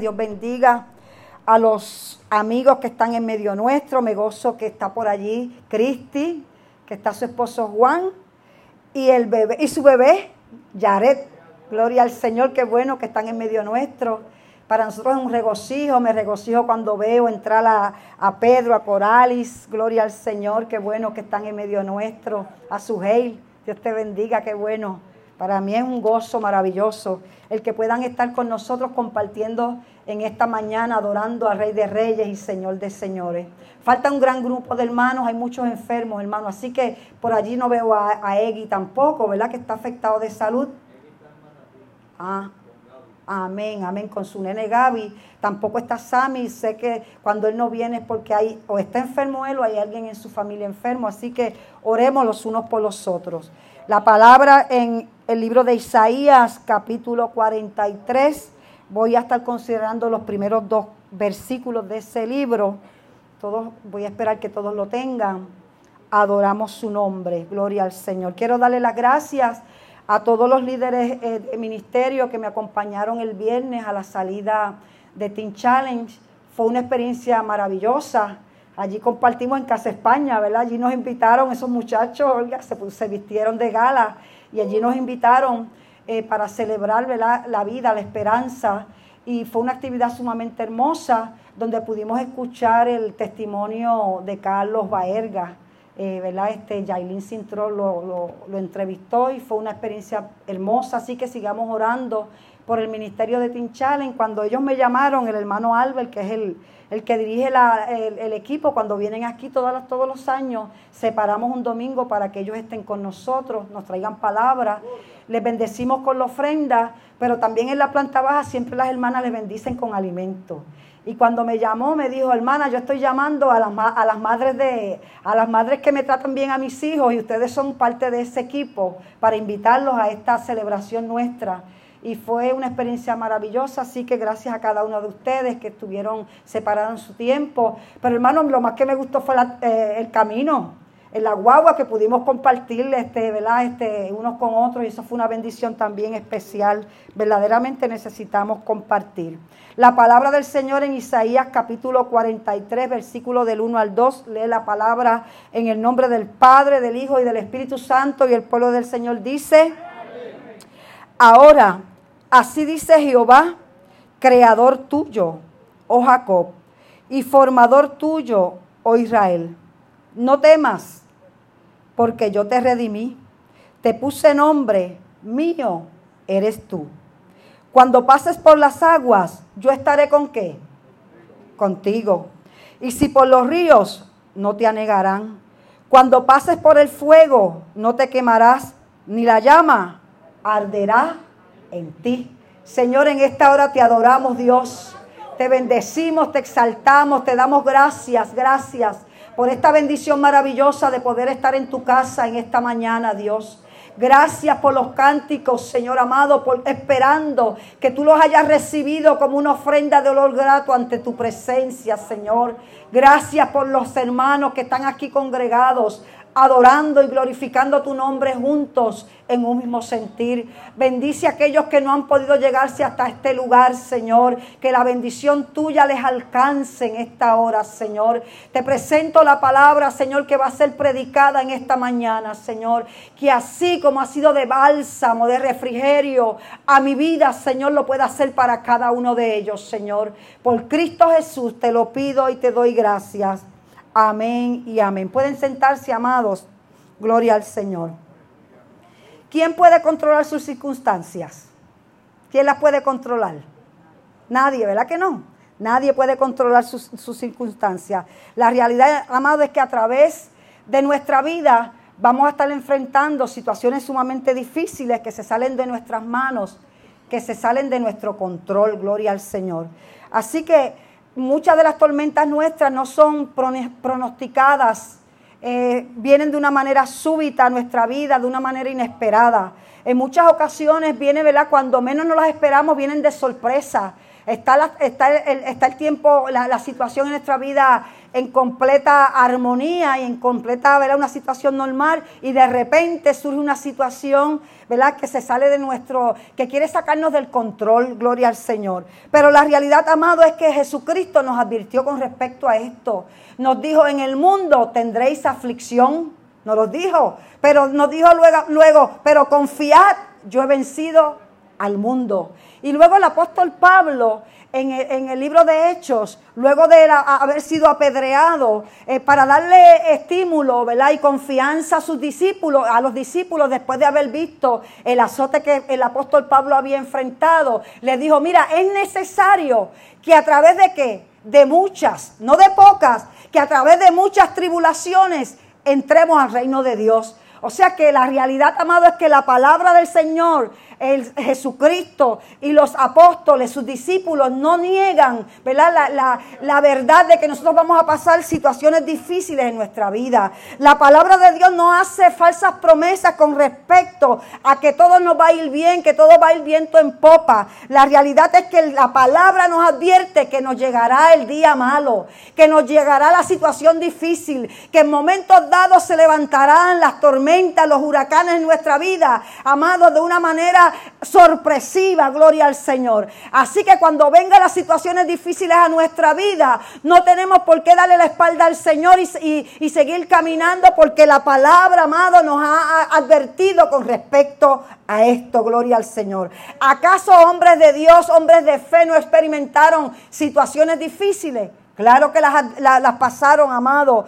Dios bendiga a los amigos que están en medio nuestro. Me gozo que está por allí Cristi, que está su esposo Juan y el bebé y su bebé Jared. Gloria al Señor, qué bueno que están en medio nuestro. Para nosotros es un regocijo, me regocijo cuando veo entrar a, Pedro, a Coralis. Gloria al Señor, qué bueno que están en medio nuestro. A su Dios te bendiga, qué bueno. Para mí es un gozo maravilloso el que puedan estar con nosotros compartiendo en esta mañana, adorando al Rey de Reyes y Señor de Señores. Falta un gran grupo de hermanos, hay muchos enfermos, hermanos, así que por allí no veo a, a Egui tampoco, ¿verdad? Que está afectado de salud. Ah, amén, amén. Con su nene Gaby, tampoco está Sammy. Sé que cuando él no viene es porque hay, o está enfermo él o hay alguien en su familia enfermo. Así que oremos los unos por los otros. La palabra en el libro de Isaías, capítulo 43. Voy a estar considerando los primeros dos versículos de ese libro. Todos, voy a esperar que todos lo tengan. Adoramos su nombre. Gloria al Señor. Quiero darle las gracias a todos los líderes eh, de ministerio que me acompañaron el viernes a la salida de Teen Challenge. Fue una experiencia maravillosa. Allí compartimos en Casa España, ¿verdad? Allí nos invitaron esos muchachos, se vistieron de gala y allí nos invitaron eh, para celebrar la vida, la esperanza. Y fue una actividad sumamente hermosa donde pudimos escuchar el testimonio de Carlos Baerga. Eh, ¿verdad? Este, Yailin Sintró lo, lo, lo entrevistó y fue una experiencia hermosa, así que sigamos orando por el ministerio de Tinchalen. Cuando ellos me llamaron, el hermano Albert, que es el, el que dirige el, equipo, cuando vienen aquí todos los años, separamos un domingo para que ellos estén con nosotros, nos traigan palabras, les bendecimos con la ofrenda, pero también en la planta baja siempre las hermanas les bendicen con alimento. Y cuando me llamó, me dijo, hermana, yo estoy llamando a las, a las madres de, a las madres que me tratan bien a mis hijos y ustedes son parte de ese equipo para invitarlos a esta celebración nuestra y fue una experiencia maravillosa, así que gracias a cada uno de ustedes que estuvieron separados en su tiempo. Pero hermano, lo más que me gustó fue eh, el camino, en la guagua que pudimos compartir este, ¿verdad? Este, unos con otros y eso fue una bendición también especial. Verdaderamente necesitamos compartir. La palabra del Señor en Isaías capítulo 43, versículo del 1 al 2, lee la palabra en el nombre del Padre, del Hijo y del Espíritu Santo y el pueblo del Señor dice, ahora Así dice Jehová, creador tuyo, oh Jacob, y formador tuyo, oh Israel. No temas, porque yo te redimí. Te puse nombre, mío eres tú. Cuando pases por las aguas, yo estaré con qué? Contigo. Y si por los ríos, no te anegarán. Cuando pases por el fuego, no te quemarás, ni la llama arderá en ti. Señor, en esta hora te adoramos, Dios. Te bendecimos, te exaltamos, te damos gracias, gracias por esta bendición maravillosa de poder estar en tu casa en esta mañana, Dios. Gracias por los cánticos, Señor amado, por esperando que tú los hayas recibido como una ofrenda de olor grato ante tu presencia, Señor. Gracias por los hermanos que están aquí congregados adorando y glorificando tu nombre juntos en un mismo sentir. Bendice a aquellos que no han podido llegarse hasta este lugar, Señor. Que la bendición tuya les alcance en esta hora, Señor. Te presento la palabra, Señor, que va a ser predicada en esta mañana, Señor. Que así como ha sido de bálsamo, de refrigerio a mi vida, Señor, lo pueda hacer para cada uno de ellos, Señor. Por Cristo Jesús te lo pido y te doy gracias. Amén y amén. Pueden sentarse, amados. Gloria al Señor. ¿Quién puede controlar sus circunstancias? ¿Quién las puede controlar? Nadie, ¿verdad que no? Nadie puede controlar sus, sus circunstancias. La realidad, amado, es que a través de nuestra vida vamos a estar enfrentando situaciones sumamente difíciles que se salen de nuestras manos, que se salen de nuestro control. Gloria al Señor. Así que muchas de las tormentas nuestras no son pronosticadas, eh, vienen de una manera súbita a nuestra vida, de una manera inesperada. En muchas ocasiones viene, ¿verdad? Cuando menos nos las esperamos, vienen de sorpresa. Está, el, tiempo, la, la situación en nuestra vida en completa armonía y en completa, ¿verdad? Una situación normal y de repente surge una situación, ¿verdad? Que se sale de nuestro, que quiere sacarnos del control, gloria al Señor. Pero la realidad, amado, es que Jesucristo nos advirtió con respecto a esto. Nos dijo, en el mundo tendréis aflicción, nos lo dijo, pero nos dijo luego, luego pero confiad, yo he vencido al mundo. Y luego el apóstol Pablo en el, libro de Hechos, luego de haber sido apedreado, eh, para darle estímulo ¿verdad? y confianza a sus discípulos, a los discípulos, después de haber visto el azote que el apóstol Pablo había enfrentado, le dijo, mira, es necesario que a través de qué? De muchas, no de pocas, que a través de muchas tribulaciones entremos al reino de Dios. O sea que la realidad, amado, es que la palabra del Señor el Jesucristo y los apóstoles, sus discípulos, no niegan ¿verdad? La, verdad de que nosotros vamos a pasar situaciones difíciles en nuestra vida. La palabra de Dios no hace falsas promesas con respecto a que todo nos va a ir bien, que todo va a ir viento en popa. La realidad es que la palabra nos advierte que nos llegará el día malo, que nos llegará la situación difícil, que en momentos dados se levantarán las tormentas, los huracanes en nuestra vida, amados, de una manera sorpresiva, gloria al Señor. Así que cuando vengan las situaciones difíciles a nuestra vida, no tenemos por qué darle la espalda al Señor y, seguir caminando porque la palabra, amado, nos ha advertido con respecto a esto, gloria al Señor. ¿Acaso hombres de Dios, hombres de fe no experimentaron situaciones difíciles? Claro que las, pasaron, amado.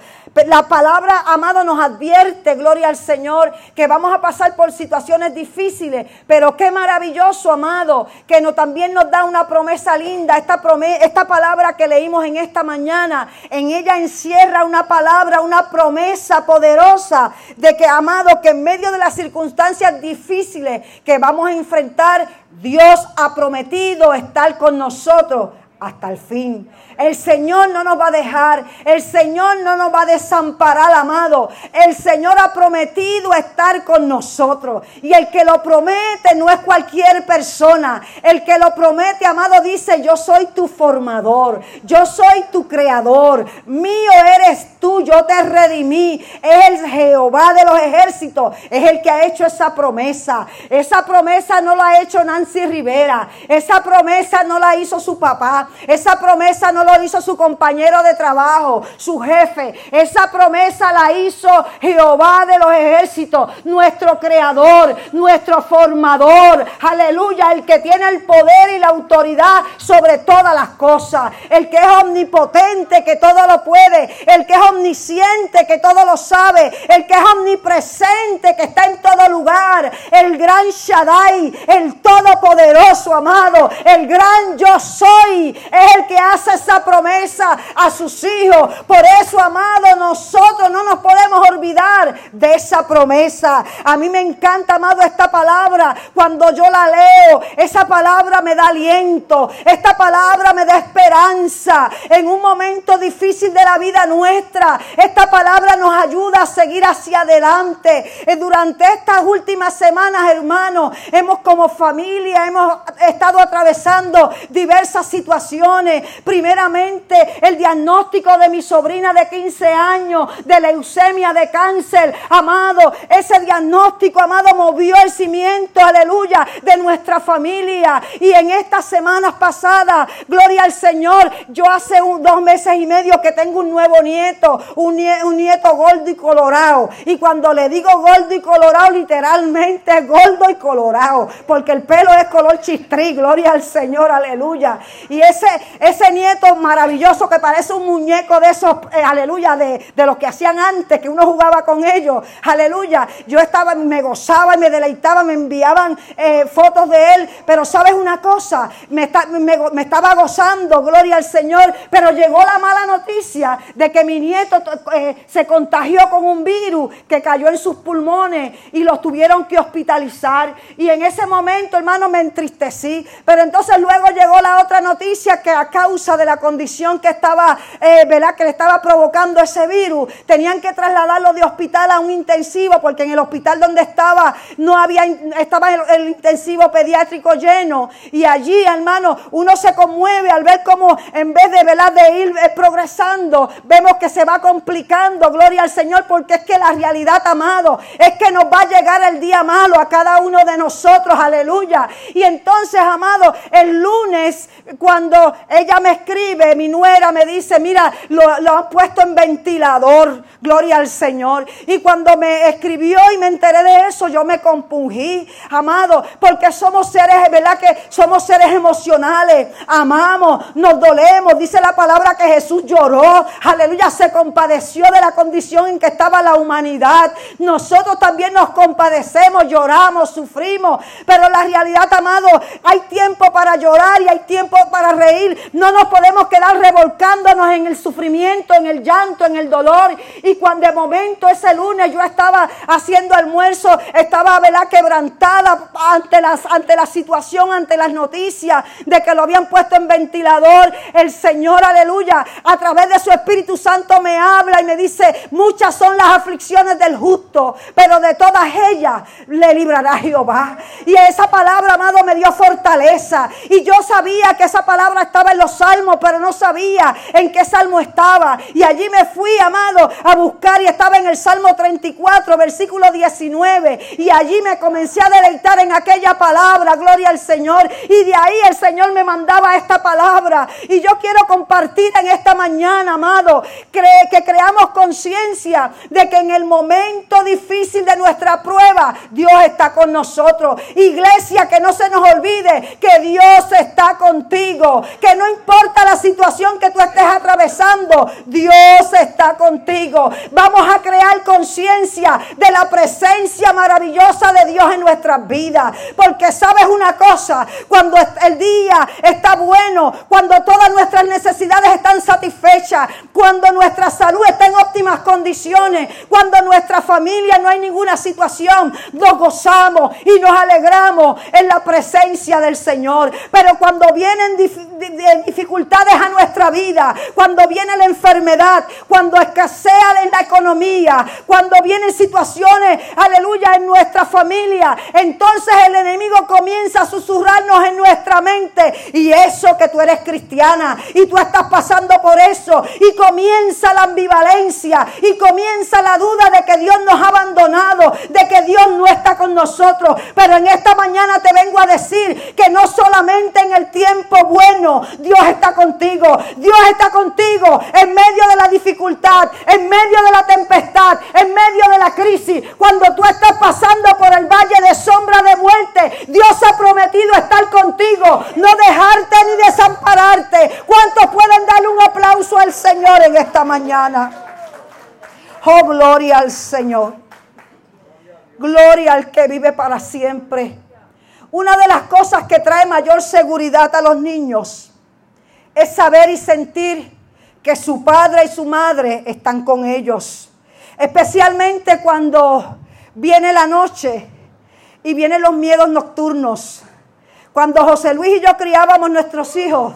La palabra, amado, nos advierte, gloria al Señor, que vamos a pasar por situaciones difíciles. Pero qué maravilloso, amado, que no, también nos da una promesa linda. Esta, esta palabra que leímos en esta mañana, en ella encierra una palabra, una promesa poderosa de que, amado, que en medio de las circunstancias difíciles que vamos a enfrentar, Dios ha prometido estar con nosotros hasta el fin. El Señor no nos va a dejar. El Señor no nos va a desamparar, amado. El Señor ha prometido estar con nosotros. Y el que lo promete no es cualquier persona. El que lo promete, amado, dice, yo soy tu formador. Yo soy tu creador. Mío eres tú. Yo te redimí. Es el Jehová de los ejércitos. Es el que ha hecho esa promesa. Esa promesa no la ha hecho Nancy Rivera. Esa promesa no la hizo su papá. Esa promesa no lo hizo su compañero de trabajo, su jefe. Esa promesa la hizo Jehová de los ejércitos, nuestro creador, nuestro formador. Aleluya, el que tiene el poder y la autoridad sobre todas las cosas. El que es omnipotente, que todo lo puede. El que es omnisciente, que todo lo sabe. El que es omnipresente, que está en todo lugar. El gran Shaddai, el todopoderoso, amado. El gran yo soy. Es el que hace esa promesa a sus hijos. Por eso, amado, nosotros no nos podemos olvidar de esa promesa. A mí me encanta, amado, esta palabra. Cuando yo la leo, esa palabra me da aliento. Esta palabra me da esperanza. En un momento difícil de la vida nuestra, esta palabra nos ayuda a seguir hacia adelante. Eh, durante estas últimas semanas, hermanos, hemos como familia, hemos estado atravesando diversas situaciones. Primera el diagnóstico de mi sobrina de 15 años de leucemia, de cáncer. Amado, ese diagnóstico, amado, movió el cimiento, aleluya, de nuestra familia. Y en estas semanas pasadas, gloria al Señor, yo hace dos meses y medio que tengo un nuevo nieto, un, nieto gordo y colorado. Y cuando le digo gordo y colorado, literalmente es gordo y colorado, porque el pelo es color chistrí, gloria al Señor, aleluya. Y ese, ese nieto maravilloso que parece un muñeco de esos, eh, aleluya, de, de los que hacían antes, que uno jugaba con ellos, aleluya. Yo estaba, me gozaba y me deleitaba, me enviaban eh, fotos de él, pero sabes una cosa, me, me, estaba gozando, gloria al Señor, pero llegó la mala noticia de que mi nieto eh, se contagió con un virus que cayó en sus pulmones y los tuvieron que hospitalizar. Y en ese momento, hermano, me entristecí, pero entonces luego llegó la otra noticia que a causa de la condición que estaba, eh, ¿verdad? Que le estaba provocando ese virus, tenían que trasladarlo de hospital a un intensivo, porque en el hospital donde estaba no había, estaba el, intensivo pediátrico lleno. Y allí, hermano, uno se conmueve al ver cómo en vez de, ¿verdad? De ir eh, progresando, vemos que se va complicando, gloria al Señor, porque es que la realidad, amado, es que nos va a llegar el día malo a cada uno de nosotros, aleluya. Y entonces, amado, el lunes, cuando ella me escribe, mi nuera me dice, mira, lo, lo han puesto en ventilador, gloria al Señor. Y cuando me escribió y me enteré de eso, yo me compungí, amado, porque somos seres, ¿verdad? Que somos seres emocionales, amamos, nos dolemos. Dice la palabra que Jesús lloró, aleluya, se compadeció de la condición en que estaba la humanidad. Nosotros también nos compadecemos, lloramos, sufrimos, pero la realidad, amado, hay tiempo para llorar y hay tiempo para reír. No nos podemos quedar revolcándonos en el sufrimiento, en el llanto, en el dolor. Y cuando de momento ese lunes yo estaba haciendo almuerzo, estaba ¿verdad? quebrantada ante, las, ante la situación, ante las noticias de que lo habían puesto en ventilador. El Señor, aleluya, a través de su Espíritu Santo me habla y me dice, muchas son las aflicciones del justo, pero de todas ellas le librará Jehová. Y esa palabra, amado, me dio fortaleza. Y yo sabía que esa palabra estaba en los salmos, pero no sabía en qué salmo estaba. Y allí me fui, amado, a buscar y estaba en el Salmo 34, versículo 19. Y allí me comencé a deleitar en aquella palabra, gloria al Señor. Y de ahí el Señor me mandaba esta palabra. Y yo quiero compartir en esta mañana, amado, que creamos conciencia de que en el momento difícil de nuestra prueba, Dios está con nosotros. Iglesia, que no se nos olvide que Dios está contigo. Que no importa la situación que tú estés atravesando, Dios está contigo. Vamos a crear conciencia de la presencia maravillosa de Dios en nuestras vidas. Porque sabes una cosa, cuando el día está bueno, cuando todas nuestras necesidades están satisfechas, cuando nuestra salud está en óptimas condiciones, cuando nuestra familia no hay ninguna situación, nos gozamos y nos alegramos en la presencia del Señor. Pero cuando vienen dificultades a nuestra vida, cuando viene la enfermedad, cuando escasea en la economía, cuando vienen situaciones, aleluya, en nuestra familia, entonces el enemigo comienza a susurrarnos en nuestra mente y eso que tú eres cristiana y tú estás pasando por eso y comienza la ambivalencia y comienza la duda de que Dios nos ha abandonado, de que Dios no está con nosotros. Pero en esta mañana te vengo a decir que no solamente en el tiempo bueno Dios está contigo, Dios está contigo en medio de la dificultad, en medio de la tempestad, en medio de la crisis, cuando tú estás pasando por el valle de sombra de muerte, Dios ha prometido estar contigo, no dejarte ni desampararte. ¿Cuántos pueden darle un aplauso al Señor en esta mañana? Oh, gloria al Señor. Gloria al que vive para siempre. Una de las cosas que trae mayor seguridad a los niños es saber y sentir que su padre y su madre están con ellos. Especialmente cuando viene la noche y vienen los miedos nocturnos. Cuando José Luis y yo criábamos nuestros hijos,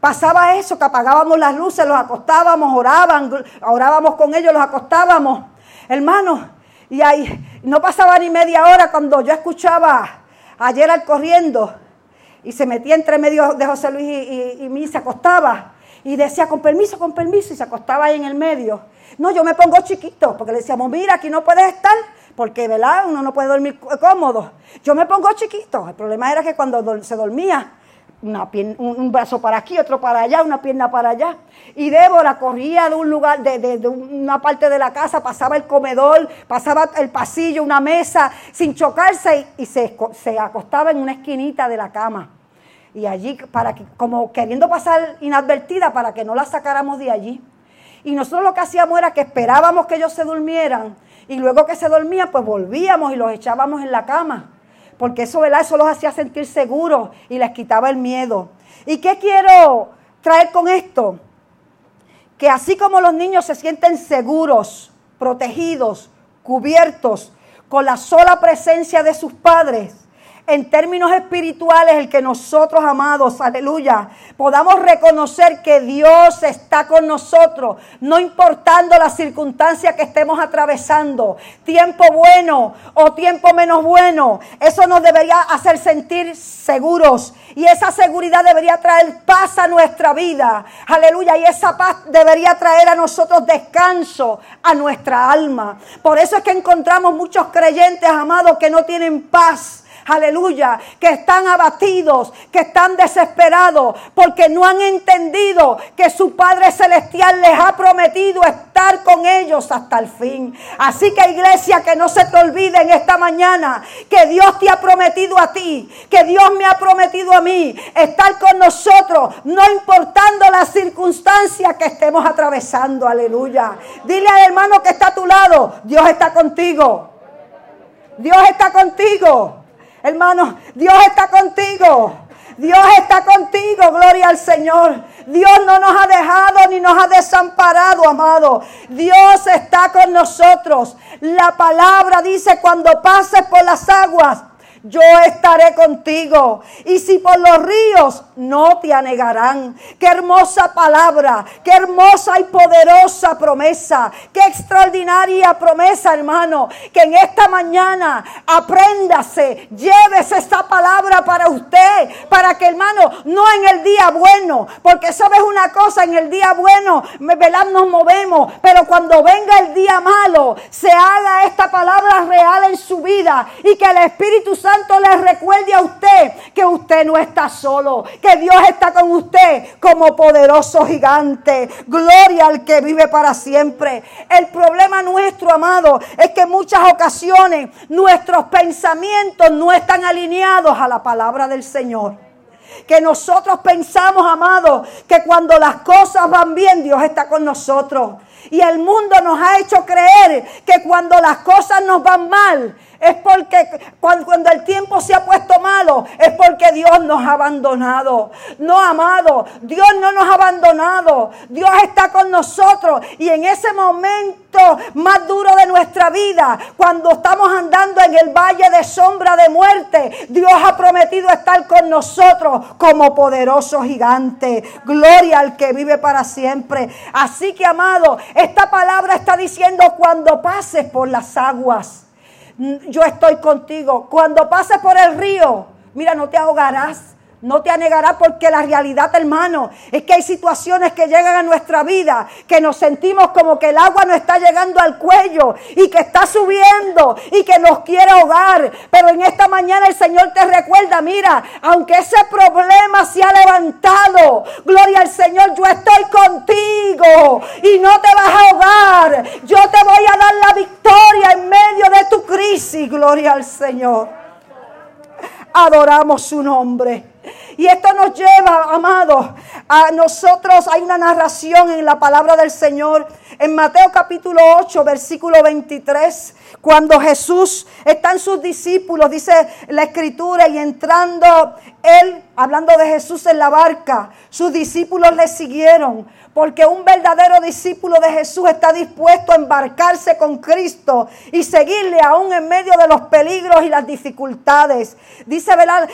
pasaba eso, que apagábamos las luces, los acostábamos, oraban, orábamos con ellos, los acostábamos. Hermanos, y ahí no pasaba ni media hora cuando yo escuchaba ayer al corriendo y se metía entre medio de José Luis y, y, mí, se acostaba y decía, con permiso, con permiso, y se acostaba ahí en el medio. No, yo me pongo chiquito, porque le decíamos, mira, aquí no puedes estar, porque, ¿verdad? Uno no puede dormir cómodo. Yo me pongo chiquito. El problema era que cuando se dormía, un brazo para aquí, otro para allá, una pierna para allá. Y Débora corría de un lugar, de, una parte de la casa, pasaba el comedor, pasaba el pasillo, una mesa, sin chocarse y, se, se, acostaba en una esquinita de la cama. Y allí, para que, como queriendo pasar inadvertida para que no la sacáramos de allí. Y nosotros lo que hacíamos era que esperábamos que ellos se durmieran y luego que se dormían, pues volvíamos y los echábamos en la cama porque eso, ¿verdad? Eso los hacía sentir seguros y les quitaba el miedo. ¿Y qué quiero traer con esto? Que así como los niños se sienten seguros, protegidos, cubiertos, con la sola presencia de sus padres, en términos espirituales el que nosotros, amados, aleluya, podamos reconocer que Dios está con nosotros, no importando la circunstancia que estemos atravesando, tiempo bueno o tiempo menos bueno, eso nos debería hacer sentir seguros y esa seguridad debería traer paz a nuestra vida, aleluya, y esa paz debería traer a nosotros descanso a nuestra alma. Por eso es que encontramos muchos creyentes, amados, que no tienen paz aleluya, que están abatidos, que están desesperados, porque no han entendido que su Padre Celestial les ha prometido estar con ellos hasta el fin. Así que iglesia, que no se te olvide en esta mañana que Dios te ha prometido a ti, que Dios me ha prometido a mí estar con nosotros, no importando las circunstancias que estemos atravesando, aleluya. Dile al hermano que está a tu lado, Dios está contigo. Dios está contigo. Hermano, Dios está contigo. Dios está contigo, gloria al Señor. Dios no nos ha dejado ni nos ha desamparado, amado. Dios está con nosotros. La palabra dice, cuando pases por las aguas, yo estaré contigo. Y si por los ríos no te anegarán. Qué hermosa palabra, qué hermosa y poderosa promesa, qué extraordinaria promesa, hermano. Que en esta mañana apréndase, llévese esta palabra para usted, para que, hermano, no en el día bueno, porque sabes una cosa, en el día bueno, ¿verdad? Nos movemos, pero cuando venga el día malo, se haga esta palabra real en su vida y que el Espíritu Santo Santo le recuerde a usted que usted no está solo, que Dios está con usted como poderoso gigante. Gloria al que vive para siempre. El problema nuestro, amado, es que en muchas ocasiones nuestros pensamientos no están alineados a la palabra del Señor. Que nosotros pensamos, amado, que cuando las cosas van bien, Dios está con nosotros. Y el mundo nos ha hecho creer que cuando las cosas nos van mal, es porque cuando, el tiempo se ha puesto malo, es porque Dios nos ha abandonado. No, amado, Dios no nos ha abandonado. Dios está con nosotros. Y en ese momento más duro de nuestra vida, cuando estamos andando en el valle de sombra de muerte, Dios ha prometido estar con nosotros como poderoso gigante. Gloria al que vive para siempre. Así que, amado, esta palabra está diciendo cuando pases por las aguas yo estoy contigo. Cuando pases por el río, mira, no te ahogarás. No te anegarás porque la realidad, hermano, es que hay situaciones que llegan a nuestra vida que nos sentimos como que el agua no está llegando al cuello y que está subiendo y que nos quiere ahogar. Pero en esta mañana el Señor te recuerda, mira, aunque ese problema se ha levantado, gloria al Señor, yo estoy contigo y no te vas a ahogar. Yo te voy a dar la victoria en medio de tu crisis, gloria al Señor. Adoramos su nombre. Y esto nos lleva, amados, a nosotros. Hay una narración en la palabra del Señor en Mateo capítulo 8, versículo 23. Cuando Jesús está en sus discípulos, dice la escritura, y entrando él, hablando de Jesús en la barca, sus discípulos le siguieron porque un verdadero discípulo de Jesús está dispuesto a embarcarse con Cristo y seguirle aún en medio de los peligros y las dificultades. Dice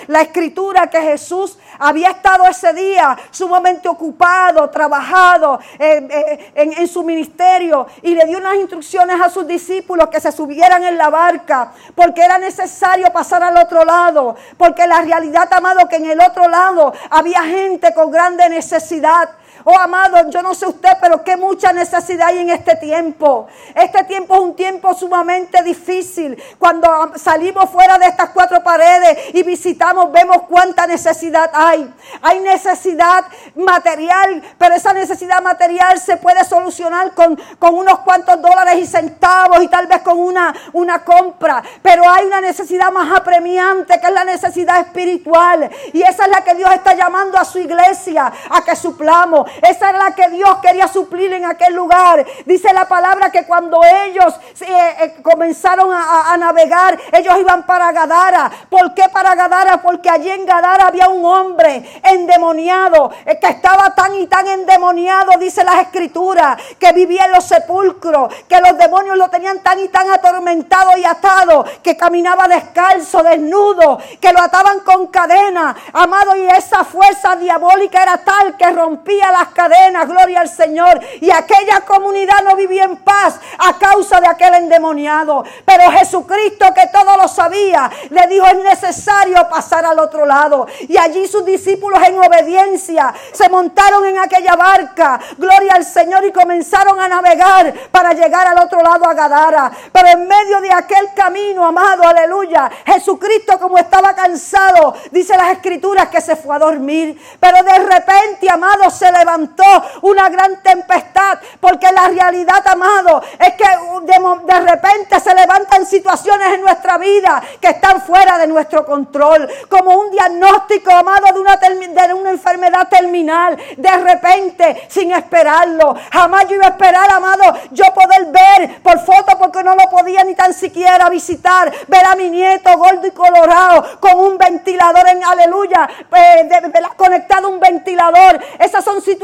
la escritura que Jesús había estado ese día sumamente ocupado, trabajado eh, eh, en, en su ministerio y le dio unas instrucciones a sus discípulos que se subieran en la barca porque era necesario pasar al otro lado, porque la realidad, amado, que en el otro lado había gente con grande necesidad. Oh, amado, yo no sé usted, pero qué mucha necesidad hay en este tiempo. Este tiempo es un tiempo sumamente difícil. Cuando salimos fuera de estas cuatro paredes y visitamos, vemos cuánta necesidad hay. Hay necesidad material, pero esa necesidad material se puede solucionar con, con unos cuantos dólares y centavos y tal vez con una, una compra. Pero hay una necesidad más apremiante que es la necesidad espiritual. Y esa es la que Dios está llamando a su iglesia a que suplamos. Esa era la que Dios quería suplir en aquel lugar. Dice la palabra que cuando ellos eh, eh, comenzaron a, navegar, ellos iban para Gadara. ¿Por qué para Gadara? Porque allí en Gadara había un hombre endemoniado, eh, que estaba tan y tan endemoniado, dice las escrituras, que vivía en los sepulcros, que los demonios lo tenían tan y tan atormentado y atado, que caminaba descalzo, desnudo, que lo ataban con cadenas, amado, y esa fuerza diabólica era tal que rompía cadenas, gloria al Señor, y aquella comunidad no vivía en paz a causa de aquel endemoniado. Pero Jesucristo, que todo lo sabía, le dijo, es necesario pasar al otro lado. Y allí sus discípulos en obediencia se montaron en aquella barca, gloria al Señor, y comenzaron a navegar para llegar al otro lado a Gadara. Pero en medio de aquel camino, amado, aleluya, Jesucristo como estaba cansado, dice las escrituras que se fue a dormir. Pero de repente, amado, se levantó una gran tempestad, porque la realidad, amado, es que de, repente se levantan situaciones en nuestra vida que están fuera de nuestro control, como un diagnóstico, amado, de una, de una enfermedad terminal, de repente, sin esperarlo. Jamás yo iba a esperar, amado, yo poder ver por foto, porque no lo podía ni tan siquiera visitar, ver a mi nieto gordo y colorado con un ventilador en aleluya, eh, conectado a un ventilador. Esas son situaciones,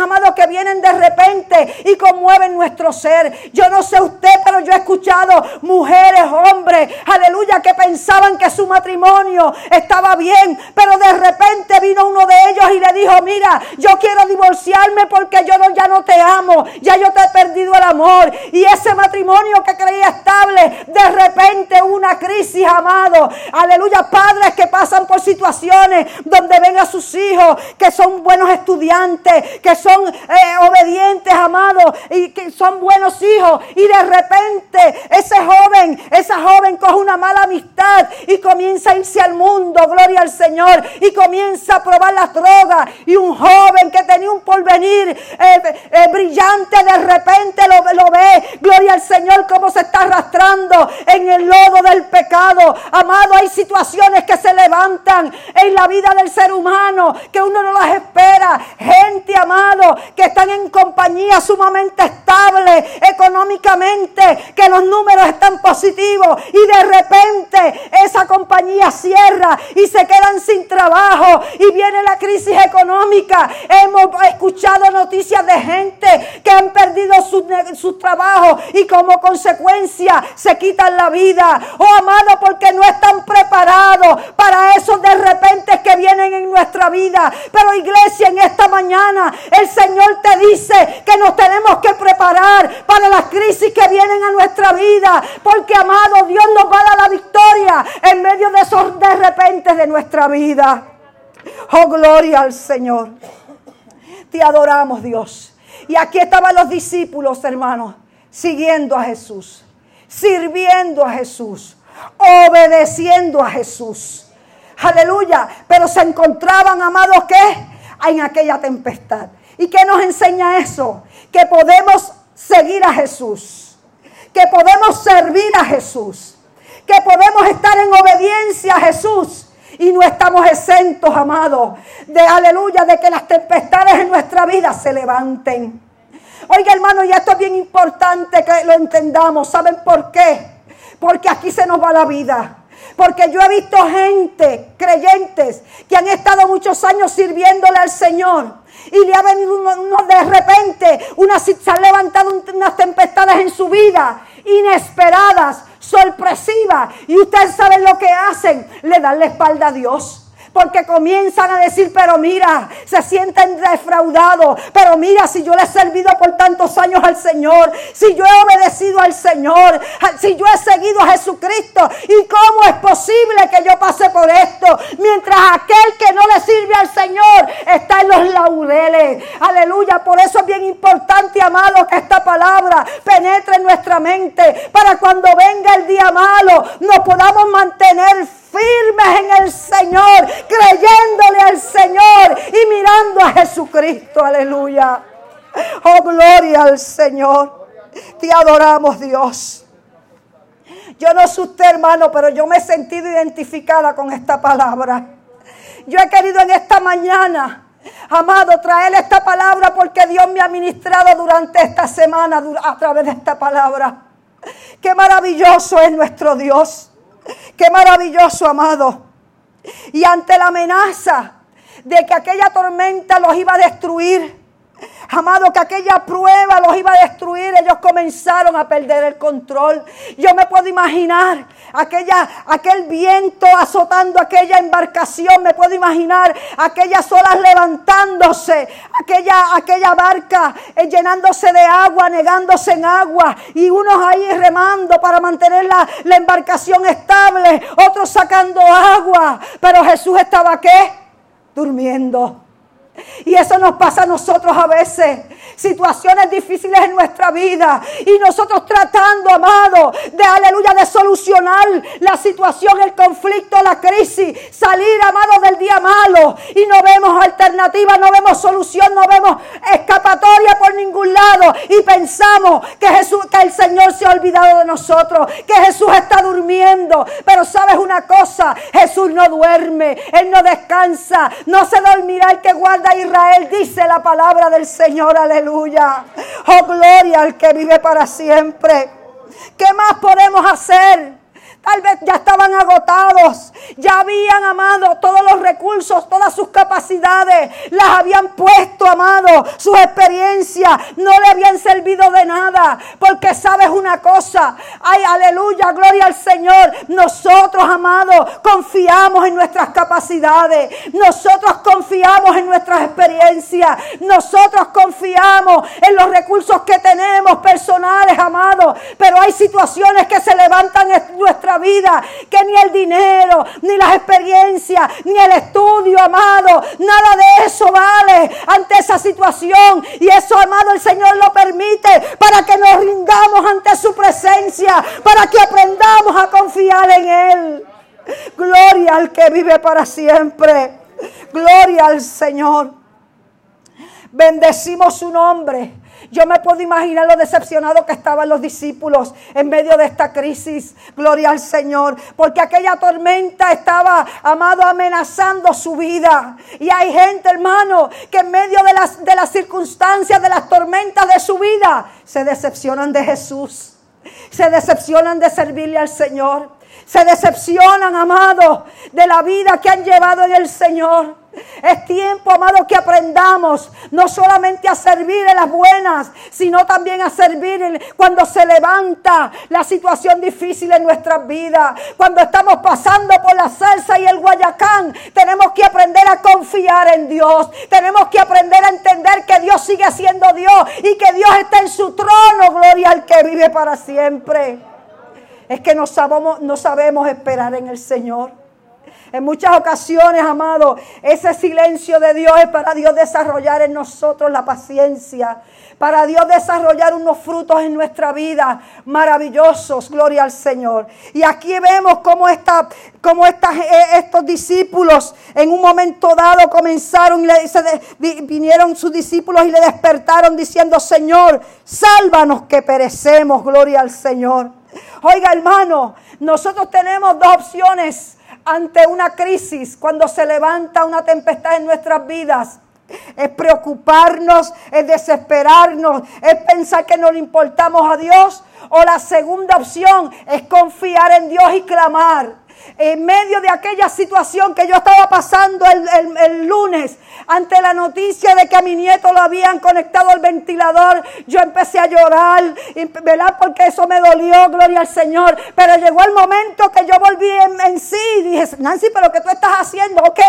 amado, que vienen de repente y conmueven nuestro ser. Yo no sé usted, pero yo he escuchado mujeres, hombres, aleluya, que pensaban que su matrimonio estaba bien, pero de repente vino uno de ellos y le dijo, mira, yo quiero divorciarme porque yo no, ya no te amo, ya yo te he perdido el amor. Y ese matrimonio que creía estable, de repente una crisis, amado. Aleluya, padres que pasan por situaciones donde ven a sus hijos que son buenos estudiantes, que son eh, obedientes, amados, y que son buenos hijos. Y de repente ese joven, esa joven coge una mala amistad y comienza a irse al mundo, gloria al Señor, y comienza a probar las drogas. Y un joven que tenía un porvenir eh, eh, brillante, de repente lo, lo ve, gloria al Señor, cómo se está arrastrando en el lodo del pecado. Amado, hay situaciones que se levantan en la vida del ser humano que uno no las espera. Gente, amado, que están en compañía sumamente estable económicamente, que los números están positivos y de repente esa compañía cierra y se quedan sin trabajo y viene la crisis económica. Hemos escuchado noticias de gente que han perdido su, su trabajo y como consecuencia se quitan la vida. Oh amado, porque no están preparados para esos de repente que vienen en nuestra vida. Pero iglesia, en esta mañana el Señor te dice que nos tenemos que preparar para las crisis que vienen a nuestra vida. Porque amado, Dios nos va a dar la victoria en medio de esos de repente de nuestra vida. Oh, gloria al Señor. Te adoramos, Dios. Y aquí estaban los discípulos, hermanos, siguiendo a Jesús, sirviendo a Jesús, obedeciendo a Jesús. Aleluya. Pero se encontraban, amados, ¿qué? En aquella tempestad. ¿Y qué nos enseña eso? Que podemos seguir a Jesús. Que podemos servir a Jesús. Que podemos estar en obediencia a Jesús. Y no estamos exentos, amados, de aleluya, de que las tempestades en nuestra vida se levanten. Oiga, hermano, y esto es bien importante que lo entendamos. ¿Saben por qué? Porque aquí se nos va la vida. Porque yo he visto gente, creyentes, que han estado muchos años sirviéndole al Señor. Y le ha venido uno, de repente, una, se han levantado unas tempestades en su vida, inesperadas, sorpresivas. Y ustedes saben lo que hacen, le dan la espalda a Dios porque comienzan a decir, pero mira, se sienten defraudados, pero mira, si yo le he servido por tantos años al Señor, si yo he obedecido al Señor, si yo he seguido a Jesucristo, ¿y cómo es posible que yo pase por esto? Mientras aquel que no le sirve al Señor está en los laureles. Aleluya, por eso es bien importante, amado, que esta palabra penetre en nuestra mente, para cuando venga el día malo, nos podamos mantener firmes en el Señor, creyéndole al Señor y mirando a Jesucristo. Aleluya. Oh, gloria al Señor. Te adoramos, Dios. Yo no soy usted, hermano, pero yo me he sentido identificada con esta palabra. Yo he querido en esta mañana amado, traer esta palabra porque Dios me ha ministrado durante esta semana a través de esta palabra. Qué maravilloso es nuestro Dios. Qué maravilloso, amado. Y ante la amenaza de que aquella tormenta los iba a destruir, Amado, que aquella prueba los iba a destruir. Ellos comenzaron a perder el control. Yo me puedo imaginar aquella, aquel viento azotando aquella embarcación. Me puedo imaginar aquellas olas levantándose. Aquella, aquella barca eh, llenándose de agua, negándose en agua. Y unos ahí remando para mantener la, la embarcación estable. Otros sacando agua. Pero Jesús estaba qué? Durmiendo. Y eso nos pasa a nosotros a veces. Situaciones difíciles en nuestra vida. Y nosotros tratando, amado, de aleluya, de solucionar la situación, el conflicto, la crisis. Salir, amado, del día malo. Y no vemos alternativa, no vemos solución, no vemos escapatoria por ningún lado. Y pensamos que Jesús, que el Señor se ha olvidado de nosotros. Que Jesús está durmiendo. Pero sabes una cosa, Jesús no duerme. Él no descansa. No se dormirá el que guarda Israel, dice la palabra del Señor, aleluya. Oh, gloria al que vive para siempre. ¿Qué más podemos hacer? Tal vez ya estaban agotados, ya habían amado todos los recursos, todas sus capacidades, las habían puesto, amado, sus experiencias, no le habían servido de nada, porque sabes una cosa, ay, aleluya, gloria al Señor, nosotros, amados, confiamos en nuestras capacidades, nosotros confiamos en nuestras experiencias, nosotros confiamos en los recursos que tenemos personales, amados, pero hay situaciones que se levantan en nuestra vida, que ni el dinero, ni las experiencias, ni el estudio, amado, nada de eso vale ante esa situación. Y eso, amado, el Señor lo permite para que nos rindamos ante su presencia, para que aprendamos a confiar en Él. Gloria al que vive para siempre. Gloria al Señor. Bendecimos su nombre. Yo me puedo imaginar lo decepcionados que estaban los discípulos en medio de esta crisis. Gloria al Señor. Porque aquella tormenta estaba, amado, amenazando su vida. Y hay gente, hermano, que en medio de las, de las circunstancias, de las tormentas de su vida, se decepcionan de Jesús. Se decepcionan de servirle al Señor. Se decepcionan, amado, de la vida que han llevado en el Señor. Es tiempo, amado, que aprendamos no solamente a servir en las buenas, sino también a servir cuando se levanta la situación difícil en nuestras vidas. Cuando estamos pasando por la salsa y el guayacán, tenemos que aprender a confiar en Dios. Tenemos que aprender a entender que Dios sigue siendo Dios y que Dios está en su trono. Gloria al que vive para siempre. Es que no sabemos, esperar en el Señor. En muchas ocasiones, amado, ese silencio de Dios es para Dios desarrollar en nosotros la paciencia, para Dios desarrollar unos frutos en nuestra vida maravillosos, gloria al Señor. Y aquí vemos cómo, esta, eh, estos discípulos en un momento dado comenzaron y vinieron sus discípulos y le despertaron diciendo, Señor, sálvanos que perecemos, gloria al Señor. Oiga hermano, nosotros tenemos dos opciones ante una crisis, cuando se levanta una tempestad en nuestras vidas, es preocuparnos, es desesperarnos, es pensar que no le importamos a Dios. O la segunda opción es confiar en Dios y clamar en medio de aquella situación que yo estaba pasando el, lunes, ante la noticia de que a mi nieto lo habían conectado al ventilador, yo empecé a llorar, ¿verdad? Porque eso me dolió, gloria al Señor. Pero llegó el momento que yo volví en, sí y dije, Nancy, pero ¿qué tú estás haciendo? Ok,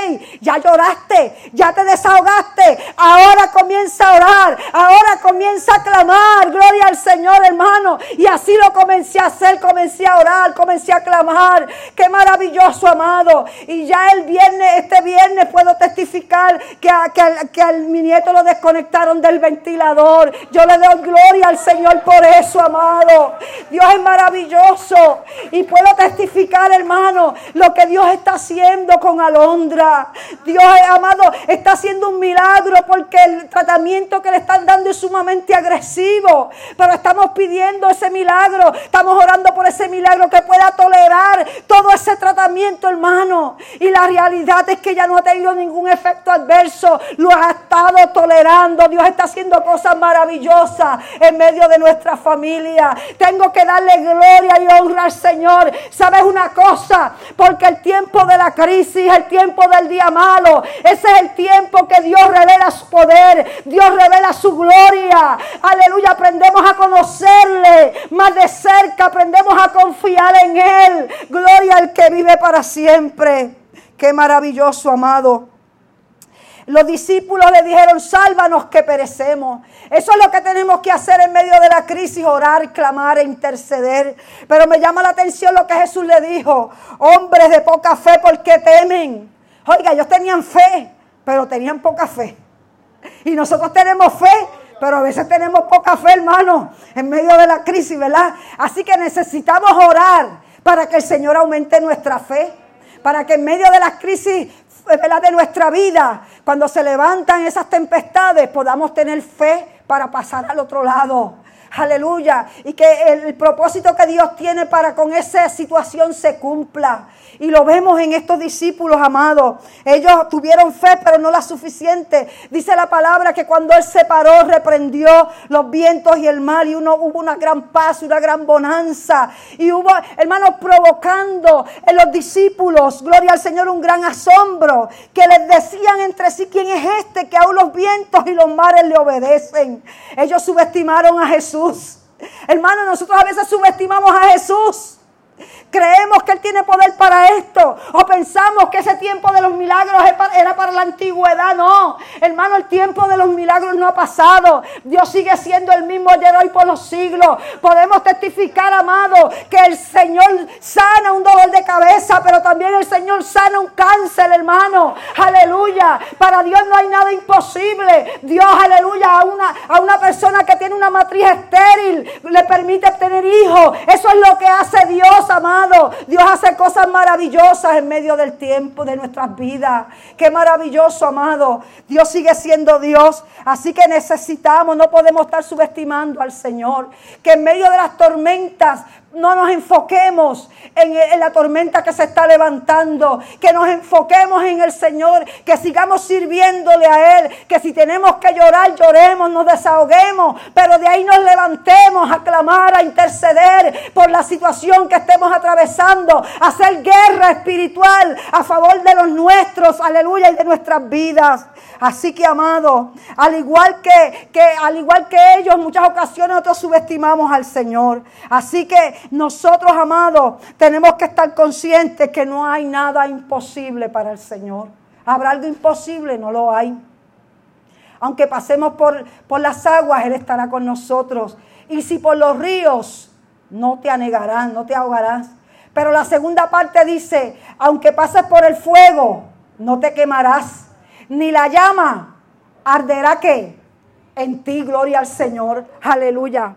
ya lloraste, ya te desahogaste, ahora comienza a orar, ahora comienza a clamar, gloria al Señor, hermano. Y así lo comencé a hacer, comencé a orar, comencé a clamar. Qué maravilloso maravilloso, amado. Y ya el viernes, este viernes puedo testificar que, a, que, mi nieto lo desconectaron del ventilador. Yo le doy gloria al Señor por eso, amado. Dios es maravilloso. Y puedo testificar, hermano, lo que Dios está haciendo con Alondra. Dios, amado, está haciendo un milagro porque el tratamiento que le están dando es sumamente agresivo. Pero estamos pidiendo ese milagro. Estamos orando por ese milagro que pueda tolerar todo ese ese tratamiento, hermano. Y la realidad es que ya no ha tenido ningún efecto adverso. Lo ha estado tolerando. Dios está haciendo cosas maravillosas en medio de nuestra familia. Tengo que darle gloria y honra al Señor. ¿Sabes una cosa? Porque el tiempo de la crisis, el tiempo del día malo, ese es el tiempo que Dios revela su poder. Dios revela su gloria. Aleluya. Aprendemos a conocerle más de cerca. Aprendemos a confiar en Él. Gloria al que vive para siempre. Qué maravilloso, amado. Los discípulos le dijeron, sálvanos que perecemos. Eso es lo que tenemos que hacer en medio de la crisis, orar, clamar e interceder. Pero me llama la atención lo que Jesús le dijo, hombres de poca fe, ¿por qué temen? Oiga, ellos tenían fe, pero tenían poca fe. Y nosotros tenemos fe, pero a veces tenemos poca fe, hermano, en medio de la crisis, ¿verdad? Así que necesitamos orar para que el Señor aumente nuestra fe, para que en medio de las crisis de nuestra vida, cuando se levantan esas tempestades, podamos tener fe para pasar al otro lado. Aleluya. Y que el propósito que Dios tiene para con esa situación se cumpla. Y lo vemos en estos discípulos, amados. Ellos tuvieron fe, pero no la suficiente. Dice la palabra que cuando Él se paró, reprendió los vientos y el mar. Y uno, hubo una gran paz, una gran bonanza. Y hubo, hermanos, provocando en los discípulos, gloria al Señor, un gran asombro. Que les decían entre sí, ¿quién es este que aún los vientos y los mares le obedecen? Ellos subestimaron a Jesús. Hermanos, nosotros a veces subestimamos a Jesús. Creemos que Él tiene poder para esto. O pensamos que ese tiempo de los milagros era para la antigüedad. No, hermano, el tiempo de los milagros no ha pasado. Dios sigue siendo el mismo ayer, hoy, por los siglos. Podemos testificar, amado, que el Señor sana un dolor de cabeza, pero también el Señor sana un cáncer, hermano. Aleluya. Para Dios no hay nada imposible. Dios, aleluya, a una, a una persona que tiene una matriz estéril le permite tener hijos. Eso es lo que hace Dios, amado. Dios hace cosas maravillosas en medio del tiempo de nuestras vidas. Qué maravilloso, amado. Dios sigue siendo Dios. Así que necesitamos, no podemos estar subestimando al Señor. Que en medio de las tormentas no nos enfoquemos en, la tormenta que se está levantando, que nos enfoquemos en el Señor, que sigamos sirviéndole a Él, que si tenemos que llorar, lloremos, nos desahoguemos, pero de ahí nos levantemos a clamar, a interceder por la situación que estemos atravesando, hacer guerra espiritual a favor de los nuestros, aleluya, y de nuestras vidas. Así que, amado, al igual que, que, al igual que ellos, muchas ocasiones nosotros subestimamos al Señor. Así que nosotros, amados, tenemos que estar conscientes que no hay nada imposible para el Señor. ¿Habrá algo imposible? No lo hay. Aunque pasemos por, por las aguas, Él estará con nosotros. Y si por los ríos, no te anegarán, no te ahogarás. Pero la segunda parte dice, aunque pases por el fuego, no te quemarás, ni la llama arderá que en ti, gloria al Señor, aleluya.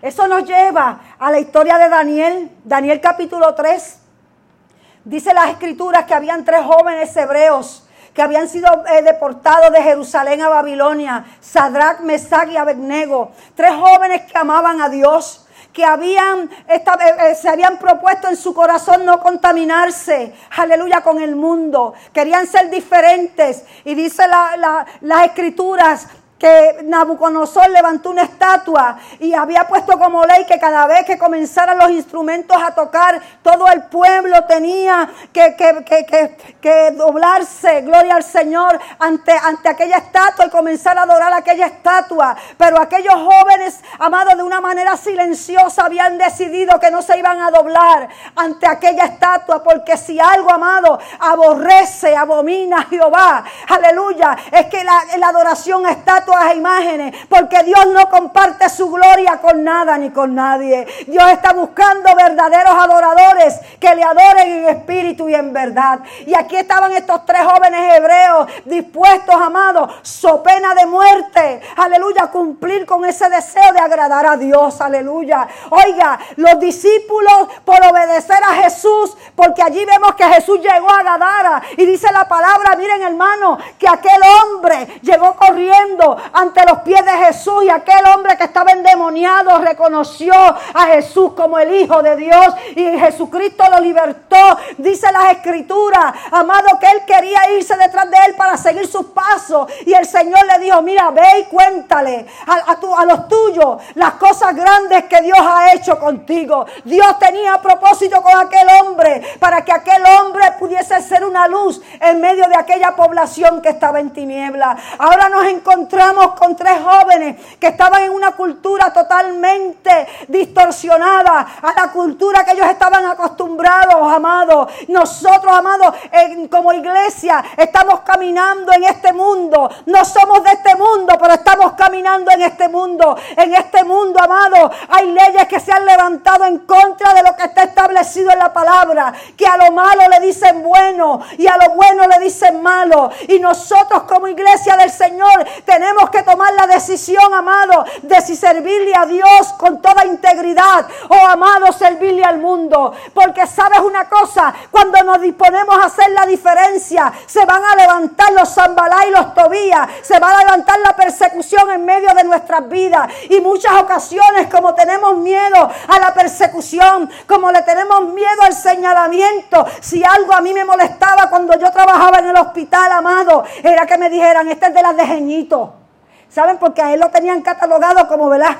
Eso nos lleva a la historia de Daniel, Daniel capítulo 3. Dice las escrituras que habían tres jóvenes hebreos que habían sido eh, deportados de Jerusalén a Babilonia, Sadrach, Mesach y Abednego, tres jóvenes que amaban a Dios, que habían, eh, eh, se habían propuesto en su corazón no contaminarse, aleluya, con el mundo. Querían ser diferentes. Y dice las escrituras que Nabucodonosor levantó una estatua y había puesto como ley que cada vez que comenzaran los instrumentos a tocar, todo el pueblo tenía que, que, doblarse, gloria al Señor, ante, ante aquella estatua y comenzar a adorar aquella estatua. Pero aquellos jóvenes, amados, de una manera silenciosa habían decidido que no se iban a doblar ante aquella estatua, porque si algo, amado, aborrece, abomina a Jehová, aleluya, es que la, la adoración a estatua a imágenes, porque Dios no comparte su gloria con nada ni con nadie. Dios está buscando verdaderos adoradores que le adoren en espíritu y en verdad. Y aquí estaban estos tres jóvenes hebreos dispuestos, amados, so pena de muerte, aleluya, a cumplir con ese deseo de agradar a Dios, aleluya. Oiga, los discípulos por obedecer a Jesús, porque allí vemos que Jesús llegó a Gadara y dice la palabra, miren hermano, que aquel hombre llegó corriendo ante los pies de Jesús y aquel hombre que estaba endemoniado reconoció a Jesús como el Hijo de Dios y Jesucristo lo libertó. Dice las escrituras, amado, que él quería irse detrás de él para seguir sus pasos y el Señor le dijo, mira, ve y cuéntale a, a los tuyos las cosas grandes que Dios ha hecho contigo. Dios tenía propósito con aquel hombre para que aquel hombre pudiese ser una luz en medio de aquella población que estaba en tiniebla. Ahora nos encontramos con tres jóvenes que estaban en una cultura totalmente distorsionada a la cultura que ellos estaban acostumbrados, amados. Nosotros, amados, como iglesia, estamos caminando en este mundo. No somos de este mundo, pero estamos caminando en este mundo. En este mundo, amado, hay leyes que se han levantado en contra de lo que está establecido en la palabra. Que a lo malo le dicen bueno y a lo bueno le dicen malo. Y nosotros como iglesia del Señor tenemos que tomar la decisión, amado, de si servirle a Dios con toda integridad o, amado, servirle al mundo. Porque sabes una cosa, cuando nos disponemos a hacer la diferencia, se van a levantar los zambalá y los tobías, se va a levantar la persecución en medio de nuestras vidas. Y muchas ocasiones, como tenemos miedo a la persecución, como le tenemos miedo al señalamiento, si algo a mí me molestaba cuando yo trabajaba en el hospital, amado, era que me dijeran, este es de las de Jeñito. ¿Saben? Porque a él lo tenían catalogado como, ¿verdad?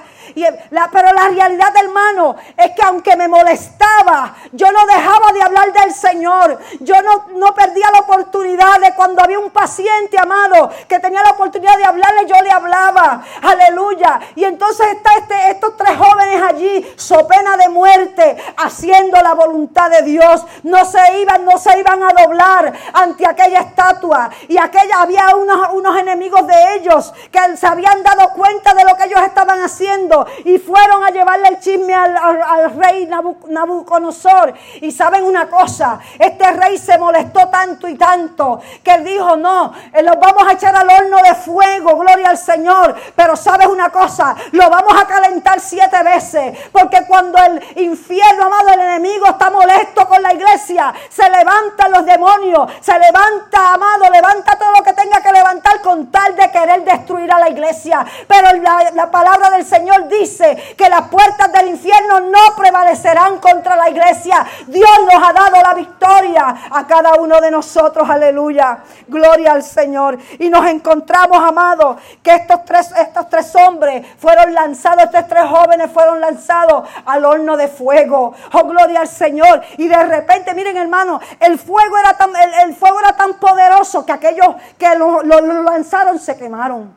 Pero la realidad, hermano, es que aunque me molestaba, yo no dejaba de hablar del Señor. Yo no, no perdía la oportunidad de cuando había un paciente, amado, que tenía la oportunidad de hablarle, yo le hablaba. Aleluya. Y entonces está este, estos tres jóvenes allí, so pena de muerte, haciendo la voluntad de Dios. No se iban, no se iban a doblar ante aquella estatua. Y aquella había unos, unos enemigos de ellos que se habían dado cuenta de lo que ellos estaban haciendo y fueron a llevarle el chisme al, rey Nabucodonosor. Y saben una cosa, este rey se molestó tanto y tanto que dijo, no, eh, los vamos a echar al horno de fuego, gloria al Señor. Pero sabes una cosa, lo vamos a calentar siete veces, porque cuando el infierno, amado, el enemigo está molesto con la iglesia, se levantan los demonios, se levanta, amado, levanta todo lo que tenga que levantar con tal de querer destruir a la iglesia. Pero la palabra del Señor dice que las puertas del infierno no prevalecerán contra la iglesia. Dios nos ha dado la victoria a cada uno de nosotros. Aleluya. Gloria al Señor. Y nos encontramos, amados, que estos tres, estos tres hombres fueron lanzados, estos tres jóvenes fueron lanzados al horno de fuego. Oh, gloria al Señor. Y de repente, miren hermano, el fuego era tan, el, fuego era tan poderoso que aquellos que lo, lanzaron se quemaron.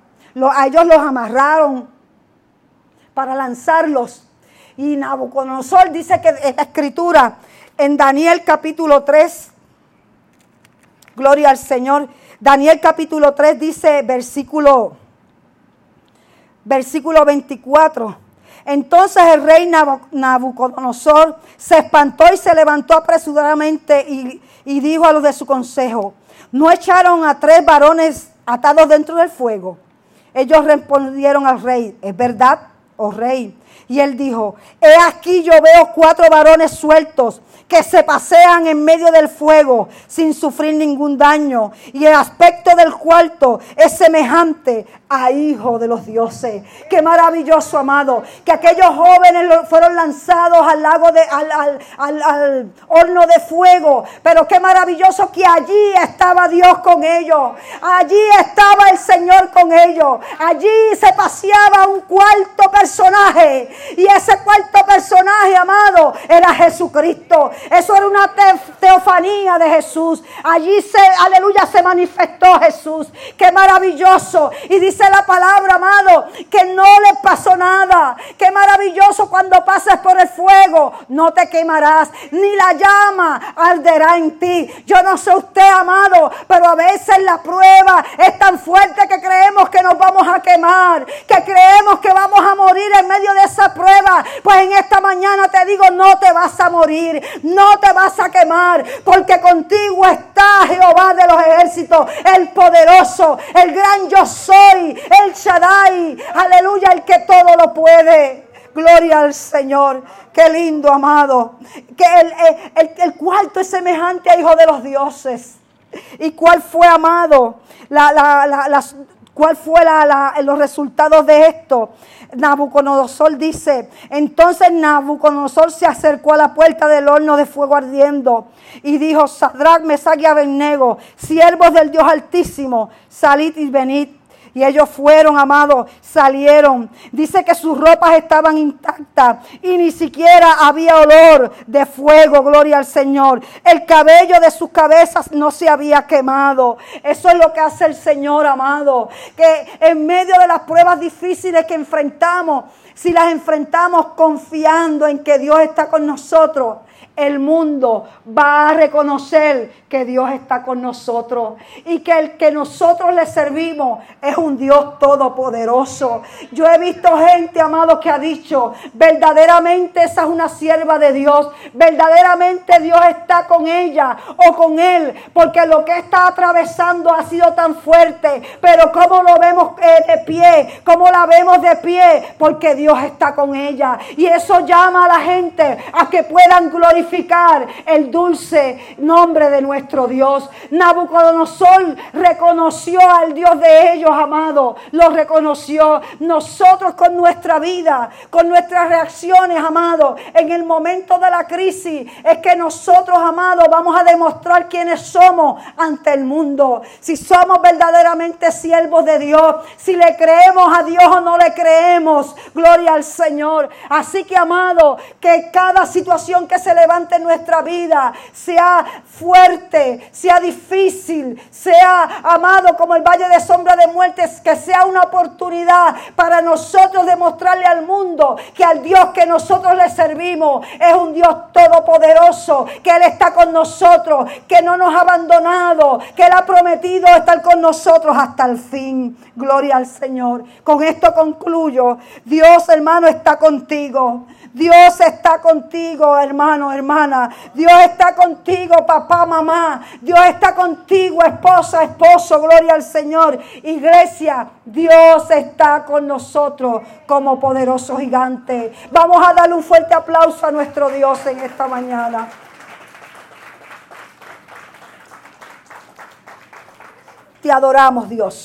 a ellos los amarraron para lanzarlos. Y Nabucodonosor dice que esta escritura en Daniel capítulo 3, gloria al Señor, Daniel capítulo 3 dice versículo, versículo 24. Entonces el rey Nabucodonosor se espantó y se levantó apresuradamente y, y dijo a los de su consejo, ¿no echaron a tres varones atados dentro del fuego? Ellos respondieron al rey, es verdad, oh rey. Y él dijo, he aquí yo veo cuatro varones sueltos que se pasean en medio del fuego sin sufrir ningún daño. Y el aspecto del cuarto es semejante a hijo de los dioses. Qué maravilloso, amado, que aquellos jóvenes fueron lanzados al lago de, al, al, horno de fuego. Pero qué maravilloso que allí estaba Dios con ellos. Allí estaba el Señor con ellos. Allí se paseaba un cuarto personaje. Y ese cuarto personaje, amado, era Jesucristo. Eso era una teofanía de Jesús. Allí se, aleluya, se manifestó Jesús. Qué maravilloso. Y dice la palabra, amado, que no le pasó nada. Qué maravilloso cuando pases por el fuego, no te quemarás, ni la llama arderá en ti. Yo no sé usted, amado, pero a veces la prueba es tan fuerte que creemos que nos vamos a quemar, que creemos que vamos a morir en medio de esa prueba. Pues en esta mañana te digo, no te vas a morir, no te vas a quemar, porque contigo está Jehová de los ejércitos, el poderoso, el gran yo soy, el Shaddai, aleluya, el que todo lo puede. Gloria al Señor. Qué lindo, amado. Que el, el, cuarto es semejante a hijo de los dioses. ¿Y cuál fue, amado? La, la, ¿Cuál fue los resultados de esto? Nabucodonosor dice, entonces Nabucodonosor se acercó a la puerta del horno de fuego ardiendo y dijo, Sadrach, Mesach y Abednego, siervos del Dios Altísimo, salid y venid. Y ellos fueron, amados, salieron. Dice que sus ropas estaban intactas y ni siquiera había olor de fuego, gloria al Señor. El cabello de sus cabezas no se había quemado. Eso es lo que hace el Señor, amado. Que en medio de las pruebas difíciles que enfrentamos, si las enfrentamos confiando en que Dios está con nosotros, el mundo va a reconocer que Dios está con nosotros y que el que nosotros le servimos es un Dios todopoderoso. Yo he visto gente, amado, que ha dicho, verdaderamente esa es una sierva de Dios, verdaderamente Dios está con ella o con él, porque lo que está atravesando ha sido tan fuerte, pero como lo vemos eh, de pie, como la vemos de pie, porque Dios está con ella. Y eso llama a la gente a que puedan glorificar el dulce nombre de nuestro Dios. Nabucodonosor reconoció al Dios de ellos, amado. Lo reconoció. Nosotros con nuestra vida, con nuestras reacciones, amado, en el momento de la crisis, es que nosotros, amado, vamos a demostrar quiénes somos ante el mundo. Si somos verdaderamente siervos de Dios, si le creemos a Dios o no le creemos. Gloria al Señor. Así que, amado, que cada situación que se levante en nuestra vida sea fuerte sea difícil, sea amado como el valle de sombra de muertes, que sea una oportunidad para nosotros demostrarle al mundo que al Dios que nosotros le servimos es un Dios todopoderoso, que Él está con nosotros, que no nos ha abandonado, que Él ha prometido estar con nosotros hasta el fin. Gloria al Señor. Con esto concluyo. Dios hermano está contigo. Dios está contigo, hermano, hermana. Dios está contigo, papá, mamá. Dios está contigo, esposa, esposo. Gloria al Señor. Iglesia, Dios está con nosotros como poderoso gigante. Vamos a darle un fuerte aplauso a nuestro Dios en esta mañana. Te adoramos, Dios.